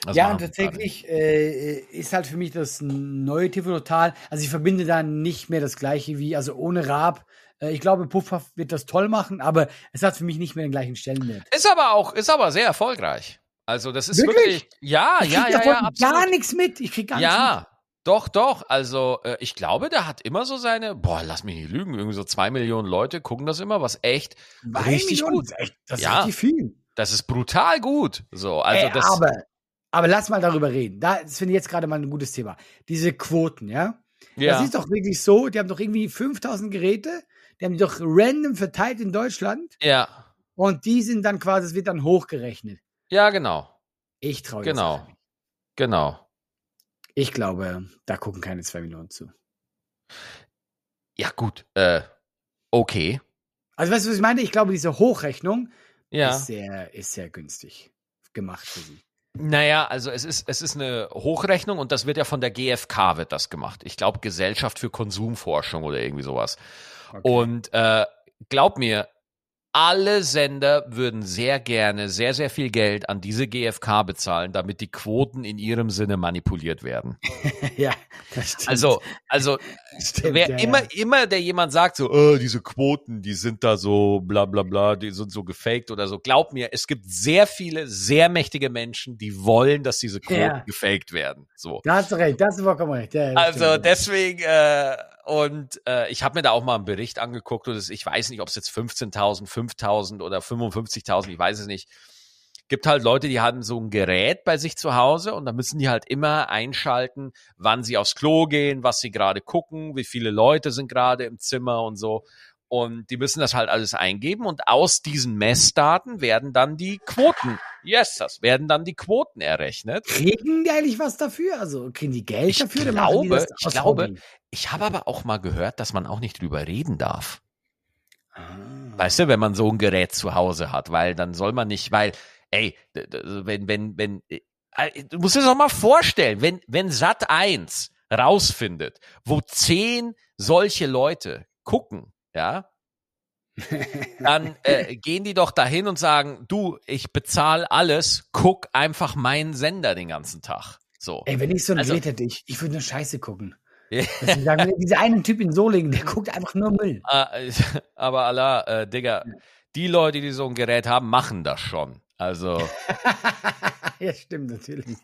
Das
ja, und tatsächlich äh, ist halt für mich das neue TV Total. Also ich verbinde da nicht mehr das gleiche wie, also ohne Raab. Äh, ich glaube, Puffpuff wird das toll machen, aber es hat für mich nicht mehr den gleichen Stellenwert.
Ist aber auch, ist aber sehr erfolgreich. Also das ist
Wirklich?
wirklich, ja,
Ich
ja, ja,
davon
ja, absolut.
gar nichts mit. Ich krieg gar nichts
Ja, doch, doch. Also äh, ich glaube, der hat immer so seine, boah, lass mich nicht lügen, irgendwie so zwei Millionen Leute gucken das immer, was echt.
Zwei
richtig
Millionen,
gut.
Das ist, echt, das ist
Ja.
richtig viel.
Das ist brutal gut. So, also
Ey,
das.
aber, aber lass mal darüber reden. Da, das finde ich jetzt gerade mal ein gutes Thema. Diese Quoten, ja?
ja.
Das ist doch wirklich so, die haben doch irgendwie 5000 Geräte, die haben die doch random verteilt in Deutschland
ja,
und die sind dann quasi, es wird dann hochgerechnet.
ja, genau,
Ich traue
genau, genau.
Ich glaube, da gucken keine zwei Millionen zu.
Ja gut, äh, okay,
Also weißt du, was ich meine? Ich glaube, diese Hochrechnung
ja.
ist, sehr, ist sehr günstig gemacht für sie.
Naja, also es ist es ist eine Hochrechnung und das wird ja von der GfK wird das gemacht. Ich glaube Gesellschaft für Konsumforschung oder irgendwie sowas.
Okay.
Und äh, glaub mir, alle Sender würden sehr gerne sehr, sehr viel Geld an diese GfK bezahlen, damit die Quoten in ihrem Sinne manipuliert werden.
ja, das stimmt.
Also, also
Stimmt,
wer
ja,
immer,
ja.
immer der jemand sagt so, oh, diese Quoten, die sind da so bla bla bla, die sind so gefaked oder so. Glaub mir, es gibt sehr viele, sehr mächtige Menschen, die wollen, dass diese Quoten
Ja.
gefaked werden. So.
Da hast du recht, da hast du vollkommen recht. Das
Also deswegen, äh, und äh, ich habe mir da auch mal einen Bericht angeguckt und ich weiß nicht, ob es jetzt 15.000, 5.000 oder 55.000, ich weiß es nicht. Gibt halt Leute, die haben so ein Gerät bei sich zu Hause und da müssen die halt immer einschalten, wann sie aufs Klo gehen, was sie gerade gucken, wie viele Leute sind gerade im Zimmer und so. Und die müssen das halt alles eingeben und aus diesen Messdaten werden dann die Quoten, yes, das werden dann die Quoten errechnet.
Kriegen die eigentlich was dafür? Also kriegen die Geld
Ich
dafür?
glaube, ich glaube,
Hobby?
Ich habe aber auch mal gehört, dass man auch nicht drüber reden darf.
Ah.
Weißt du, wenn man so ein Gerät zu Hause hat, weil dann soll man nicht, weil, ey, d- wenn, wenn, wenn, äh, du musst dir das doch mal vorstellen, wenn, wenn Sat 1 rausfindet, wo zehn solche Leute gucken, ja, dann äh, gehen die doch dahin und sagen, du, ich bezahle alles, guck einfach meinen Sender den ganzen Tag. So.
Ey, wenn ich so ein
Also-
Gerät hätte, ich, ich würde nur Scheiße gucken. Sagen, dieser eine Typ in Solingen, der guckt einfach nur Müll.
Ah, äh, aber Allah, äh, Digga, die Leute, die so ein Gerät haben, machen das schon. Also,
ja, stimmt, natürlich.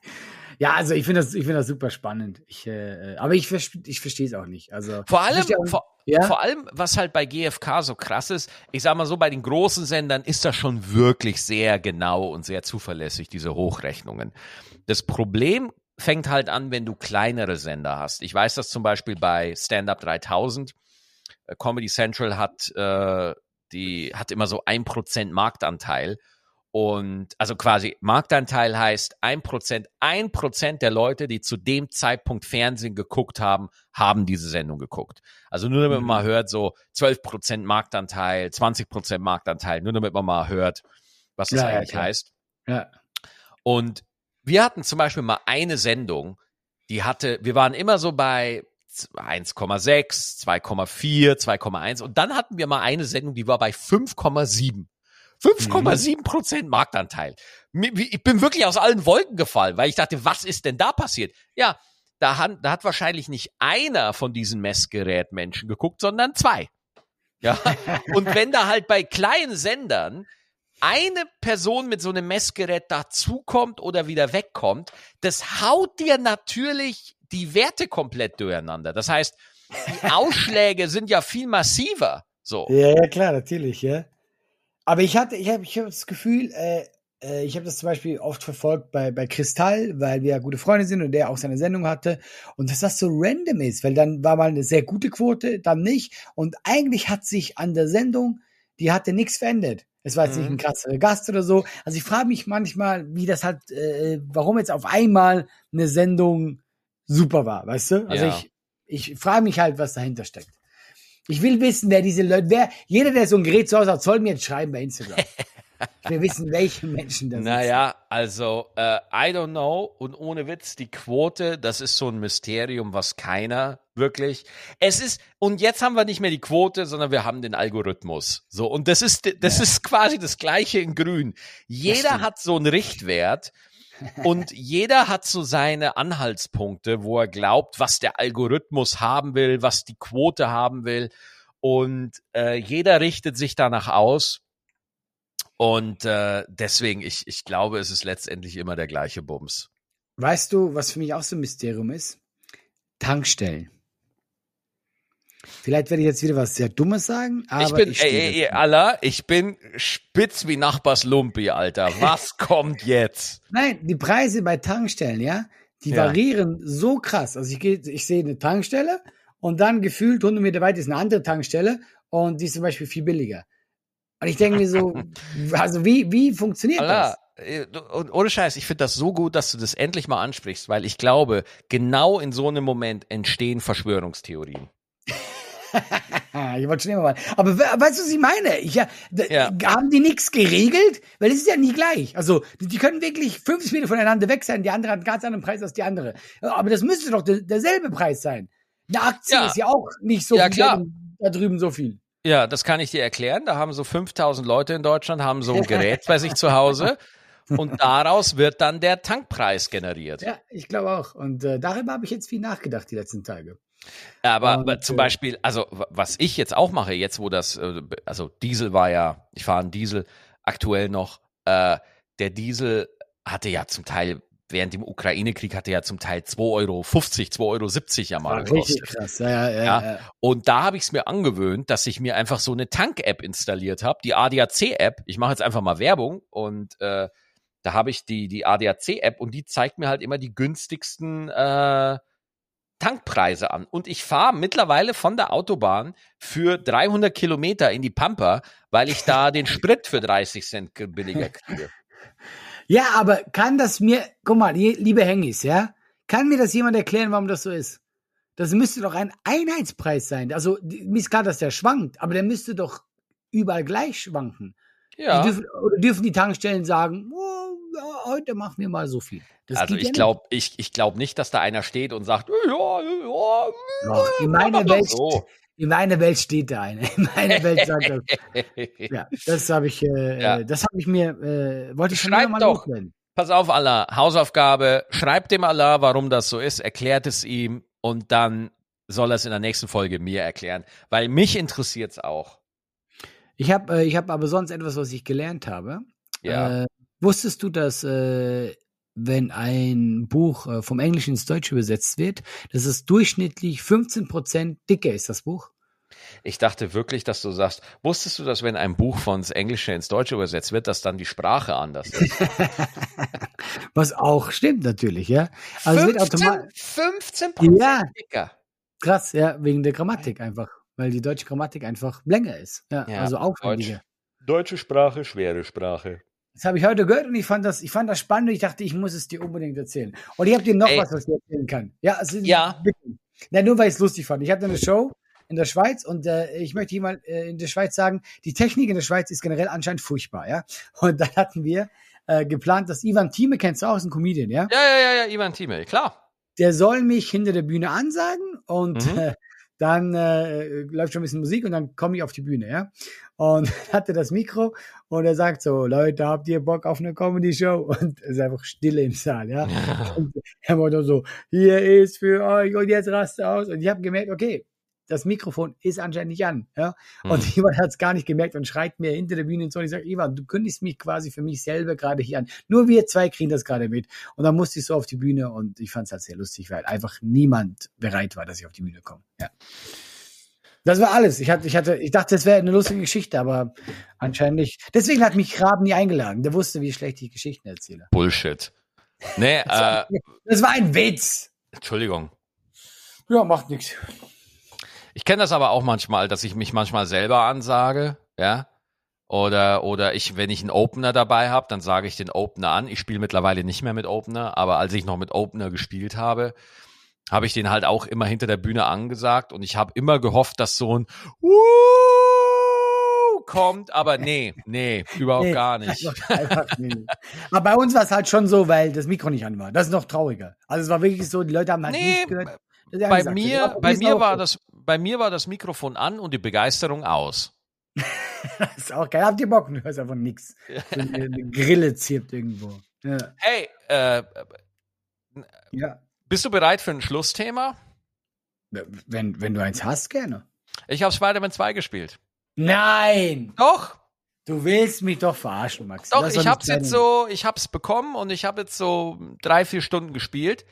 Ja, also ich finde das, ich finde das super spannend. Ich, äh, aber ich, ich verstehe es auch nicht. Also
vor allem, vor,
ja?
vor allem, was halt bei GfK so krass ist, ich sag mal so, bei den großen Sendern ist das schon wirklich sehr genau und sehr zuverlässig, diese Hochrechnungen. Das Problem fängt halt an, wenn du kleinere Sender hast. Ich weiß das zum Beispiel bei Stand Up 3000. Äh, Comedy Central hat, äh, die, hat immer so ein Prozent Marktanteil. Und also quasi Marktanteil heißt ein Prozent, ein Prozent der Leute, die zu dem Zeitpunkt Fernsehen geguckt haben, haben diese Sendung geguckt. Also nur damit man
Mhm.
mal hört, so 12 Prozent Marktanteil, 20 Prozent Marktanteil, nur damit man mal hört, was das
Ja, ja,
eigentlich
klar.
heißt.
ja.
Und wir hatten zum Beispiel mal eine Sendung, die hatte, wir waren immer so bei 1,6, 2,4, 2,1 und dann hatten wir mal eine Sendung, die war bei 5,7. 5,7 Prozent Marktanteil. Ich bin wirklich aus allen Wolken gefallen, weil ich dachte, was ist denn da passiert? Ja, da hat, da hat wahrscheinlich nicht einer von diesen Messgerätmenschen geguckt, sondern zwei. Ja. Und wenn da halt bei kleinen Sendern eine Person mit so einem Messgerät dazukommt oder wieder wegkommt, das haut dir natürlich die Werte komplett durcheinander. Das heißt, die Ausschläge sind ja viel massiver. So.
Ja, ja, klar, natürlich, ja. Aber ich hatte, ich habe ich hab das Gefühl, äh, äh, ich habe das zum Beispiel oft verfolgt bei, bei Kristall, weil wir ja gute Freunde sind und der auch seine Sendung hatte. Und dass das so random ist, weil dann war mal eine sehr gute Quote, dann nicht. Und eigentlich hat sich an der Sendung, die hatte nichts verändert. Es war jetzt mhm. nicht ein krasser Gast oder so. Also ich frage mich manchmal, wie das halt, äh, warum jetzt auf einmal eine Sendung super war, weißt du? Also ja. ich, ich frage mich halt, was dahinter steckt. Ich will wissen, wer diese Leute, wer, jeder, der so ein Gerät zu Hause hat, soll mir jetzt schreiben bei Instagram. Wir wissen, welche Menschen das
sind. Naja, also, äh, I don't know. Und ohne Witz, die Quote, das ist so ein Mysterium, was keiner wirklich. Es ist, und jetzt haben wir nicht mehr die Quote, sondern wir haben den Algorithmus. So, und das ist, das ja. ist quasi das Gleiche in Grün. Jeder hat so einen Richtwert. Und jeder hat so seine Anhaltspunkte, wo er glaubt, was der Algorithmus haben will, was die Quote haben will. Und äh, jeder richtet sich danach aus. Und äh, deswegen, ich, ich glaube, es ist letztendlich immer der gleiche Bums.
Weißt du, was für mich auch so ein Mysterium ist? Tankstellen. Vielleicht werde ich jetzt wieder was sehr Dummes sagen, aber
ich bin, ich ey, ey, Allah, ich bin spitz wie Nachbars Lumpi, Alter. Was kommt jetzt?
Nein, die Preise bei Tankstellen, ja, die ja. variieren so krass. Also ich gehe, ich sehe eine Tankstelle und dann gefühlt 100 Meter weit ist eine andere Tankstelle und die ist zum Beispiel viel billiger. Und ich denke mir so, also wie, wie funktioniert Allah, das?
Äh, und ohne Scheiß, ich finde das so gut, dass du das endlich mal ansprichst, weil ich glaube, genau in so einem Moment entstehen Verschwörungstheorien.
ich wollte schon immer mal. Aber weißt du, was ich meine? Ich, ja, ja. Haben die nichts geregelt? Weil es ist ja nie gleich. Also, die, die, können wirklich 50 Meter voneinander weg sein. Die andere hat einen ganz anderen Preis als die andere. Aber das müsste doch der, derselbe Preis sein. Eine Aktie ja. ist ja auch nicht so
ja, klar.
da drüben so viel.
Ja, das kann ich dir erklären. Da haben so 5000 Leute in Deutschland, haben so ein Gerät bei sich zu Hause. Und daraus wird dann der Tankpreis generiert.
Ja, ich glaube auch. Und äh, darüber habe ich jetzt viel nachgedacht die letzten Tage.
Aber, und, zum äh, Beispiel, also was ich jetzt auch mache, jetzt wo das, äh, also Diesel war ja, ich fahre einen Diesel aktuell noch, äh, der Diesel hatte ja zum Teil während dem Ukraine-Krieg hatte ja zum Teil 2,50 Euro, 2,70 Euro ja mal gekostet. Krass. Ja, ja, ja, ja. Und da habe ich es mir angewöhnt, dass ich mir einfach so eine Tank-App installiert habe, die ADAC-App. Ich mache jetzt einfach mal Werbung und äh, da habe ich die, die ADAC-App und die zeigt mir halt immer die günstigsten äh, Tankpreise an. Und ich fahre mittlerweile von der Autobahn für 300 Kilometer in die Pampa, weil ich da den Sprit für 30 Cent billiger kriege.
Ja, aber kann das mir, guck mal, liebe Hengis, ja, kann mir das jemand erklären, warum das so ist? Das müsste doch ein Einheitspreis sein. Also, mir ist klar, dass der schwankt, aber der müsste doch überall gleich schwanken. Ja. Die dürfen, die Tankstellen sagen, oh, heute machen wir mal so viel.
Das also ich ja glaube, ich, ich glaube nicht, dass da einer steht und sagt, ja, ja,
Doch, in meiner Welt, so. In meiner Welt steht da eine. In meiner Welt sagt das. ja, das habe ich, äh, ja. das habe ich mir, äh, wollte ich schon
mal doch. Loswerden. Pass auf, Allah, Hausaufgabe, schreibt dem Allah, warum das so ist, erklärt es ihm und dann soll er es in der nächsten Folge mir erklären, weil mich interessiert es auch.
Ich habe äh, ich hab aber sonst etwas, was ich gelernt habe. Ja. Äh, wusstest du, dass äh, wenn ein Buch äh, vom Englischen ins Deutsche übersetzt wird, dass es durchschnittlich 15 Prozent dicker ist, das Buch.
Ich dachte wirklich, dass du sagst, wusstest du, dass wenn ein Buch von Englische ins Deutsche übersetzt wird, dass dann die Sprache anders ist?
Was auch stimmt natürlich, ja. Also
15, 15 Prozent ja. dicker.
Krass, ja, wegen der Grammatik einfach, weil die deutsche Grammatik einfach länger ist. Ja, ja also aufwendiger.
Deutsch, deutsche Sprache, schwere Sprache.
Das habe ich heute gehört und ich fand das, ich fand das spannend. Ich dachte, ich muss es dir unbedingt erzählen. Und ich habe dir noch Ey. was, was ich erzählen kann. Ja, also
ja.
ja nur weil ich es lustig fand. Ich hatte eine Show in der Schweiz und äh, ich möchte hier mal äh, in der Schweiz sagen, die Technik in der Schweiz ist generell anscheinend furchtbar, ja. Und da hatten wir äh, geplant, dass Ivan Thieme kennst du auch, ist ein Comedian, ja?
Ja, ja, ja, ja, Ivan Thieme, klar.
Der soll mich hinter der Bühne ansagen und mhm. äh, dann äh, läuft schon ein bisschen Musik und dann komme ich auf die Bühne, ja. Und hatte das Mikro und er sagt so, Leute, habt ihr Bock auf eine Comedy-Show? Und es ist einfach Stille im Saal, ja. ja. Und er war so, hier ist für euch und jetzt raste aus. Und ich habe gemerkt, okay, das Mikrofon ist anscheinend nicht an. Ja? Und mhm. jemand hat es gar nicht gemerkt und schreit mir hinter der Bühne und so. Und ich sage, Ivan, du kündigst mich quasi für mich selber gerade hier an. Nur wir zwei kriegen das gerade mit. Und dann musste ich so auf die Bühne und ich fand es halt sehr lustig, weil einfach niemand bereit war, dass ich auf die Bühne komme. Ja. Das war alles. Ich hatte, ich hatte, ich dachte, das wäre eine lustige Geschichte, aber anscheinend nicht. Deswegen hat mich Graben nie eingeladen. Der wusste, wie schlecht ich Geschichten erzähle.
Bullshit. Nee,
das, war, äh, das war ein Witz.
Entschuldigung.
Ja, macht nichts.
Ich kenne das aber auch manchmal, dass ich mich manchmal selber ansage, ja. Oder, oder ich, wenn ich einen Opener dabei habe, dann sage ich den Opener an. Ich spiele mittlerweile nicht mehr mit Opener, aber als ich noch mit Opener gespielt habe, habe ich den halt auch immer hinter der Bühne angesagt und ich habe immer gehofft, dass so ein Wuh kommt, aber nee, nee, überhaupt nee, gar nicht. Einfach,
nee. Aber bei uns war es halt schon so, weil das Mikro nicht an war. Das ist noch trauriger. Also es war wirklich so, die Leute haben halt nee, nicht gehört.
Bei gesagt, mir, bei mir war das, bei mir war das Mikrofon an und die Begeisterung aus.
das ist auch geil. Habt ihr Bock? Du hörst einfach nichts. eine, eine Grille zirpt irgendwo. Ja.
Hey, äh, ja. bist du bereit für ein Schlussthema?
Wenn, wenn du eins hast, gerne.
Ich habe Spider-Man 2 gespielt.
Nein!
Doch!
Du willst mich doch verarschen, Max.
Doch, ich hab's jetzt so, ich hab's bekommen und ich habe jetzt so drei, vier Stunden gespielt.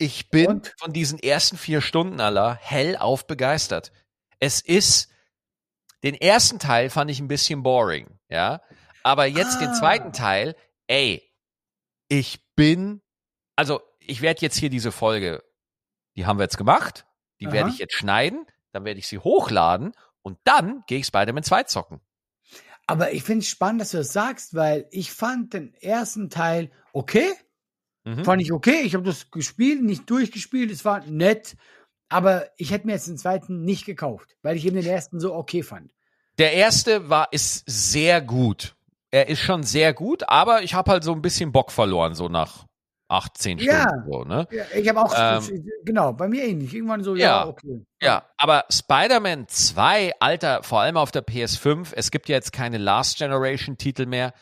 Ich bin und? von diesen ersten vier Stunden aller hellauf begeistert. Es ist, den ersten Teil fand ich ein bisschen boring, ja. Aber jetzt ah. den zweiten Teil, ey, ich bin, also ich werde jetzt hier diese Folge, die haben wir jetzt gemacht, die werde ich jetzt schneiden, dann werde ich sie hochladen und dann gehe ich Spider-Man 2 zocken.
Aber ich finde es spannend, dass du das sagst, weil ich fand den ersten Teil okay, Mhm. Fand ich okay. Ich habe das gespielt, nicht durchgespielt. Es war nett. Aber ich hätte mir jetzt den zweiten nicht gekauft, weil ich eben den ersten so okay fand.
Der erste war, ist sehr gut. Er ist schon sehr gut, aber ich habe halt so ein bisschen Bock verloren, so nach 18
ja,
Stunden. So, ne?
Ja, ich habe auch, ähm, genau, bei mir ähnlich. Irgendwann so, ja, ja okay.
Ja, aber Spider-Man 2, Alter, vor allem auf der PS5, es gibt ja jetzt keine Last Generation Titel mehr.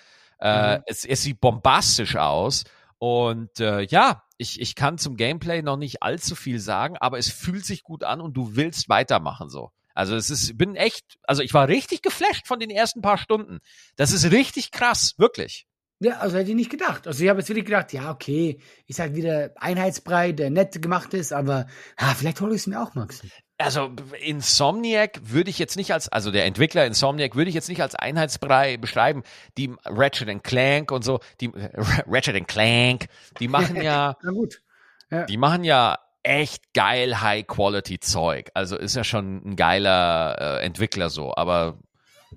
Äh, mhm. es, es sieht bombastisch aus. Und äh, ja, ich, ich kann zum Gameplay noch nicht allzu viel sagen, aber es fühlt sich gut an und du willst weitermachen so. Also es ist, bin echt, also ich war richtig geflasht von den ersten paar Stunden. Das ist richtig krass, wirklich.
Ja, also hätte ich nicht gedacht. Also ich habe jetzt wirklich gedacht, ja, okay, ist halt wieder Einheitsbrei, der nett gemacht ist, aber ah, vielleicht hole ich es mir auch, Max
also Insomniac würde ich jetzt nicht als, also der Entwickler Insomniac würde ich jetzt nicht als Einheitsbrei beschreiben. Die Ratchet Clank und so, die Ratchet Clank, die machen ja,
Na gut. Ja.
die machen ja echt geil High-Quality-Zeug. Also ist ja schon ein geiler äh, Entwickler so. Aber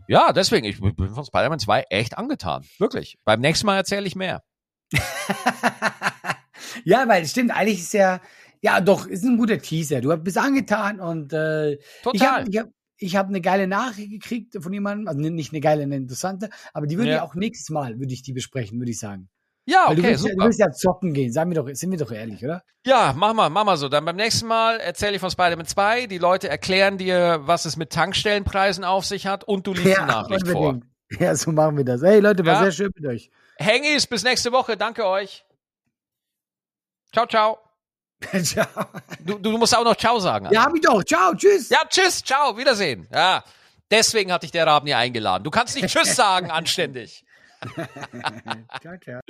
ja, deswegen, ich bin von Spider-Man 2 echt angetan. Wirklich. Beim nächsten Mal erzähle ich mehr.
ja, weil es stimmt, eigentlich ist ja, ja, doch, ist ein guter Teaser. Du bist angetan und äh, Total. ich habe ich hab, ich hab eine geile Nachricht gekriegt von jemandem, also nicht eine geile, eine interessante, aber die würde ja. ich auch nächstes Mal, würde ich die besprechen, würde ich sagen.
Ja,
okay,
du
willst,
super.
Du willst ja zocken gehen, sagen wir doch, sind wir doch ehrlich, oder?
Ja, mach mal, mach mal so. Dann beim nächsten Mal erzähle ich von Spider-Man 2. Die Leute erklären dir, was es mit Tankstellenpreisen auf sich hat und du liest ja, die Nachricht vor.
Ja, so machen wir das. Hey Leute, war ja. sehr schön mit euch.
Hengis, bis nächste Woche. Danke euch. Ciao, ciao. ciao. Du, du musst auch noch Ciao sagen.
Ja, hab ich doch. Ciao, tschüss.
Ja, tschüss, ciao, Wiedersehen. Ja, deswegen hatte ich der Raben hier eingeladen. Du kannst nicht Tschüss sagen, anständig. ciao, ciao.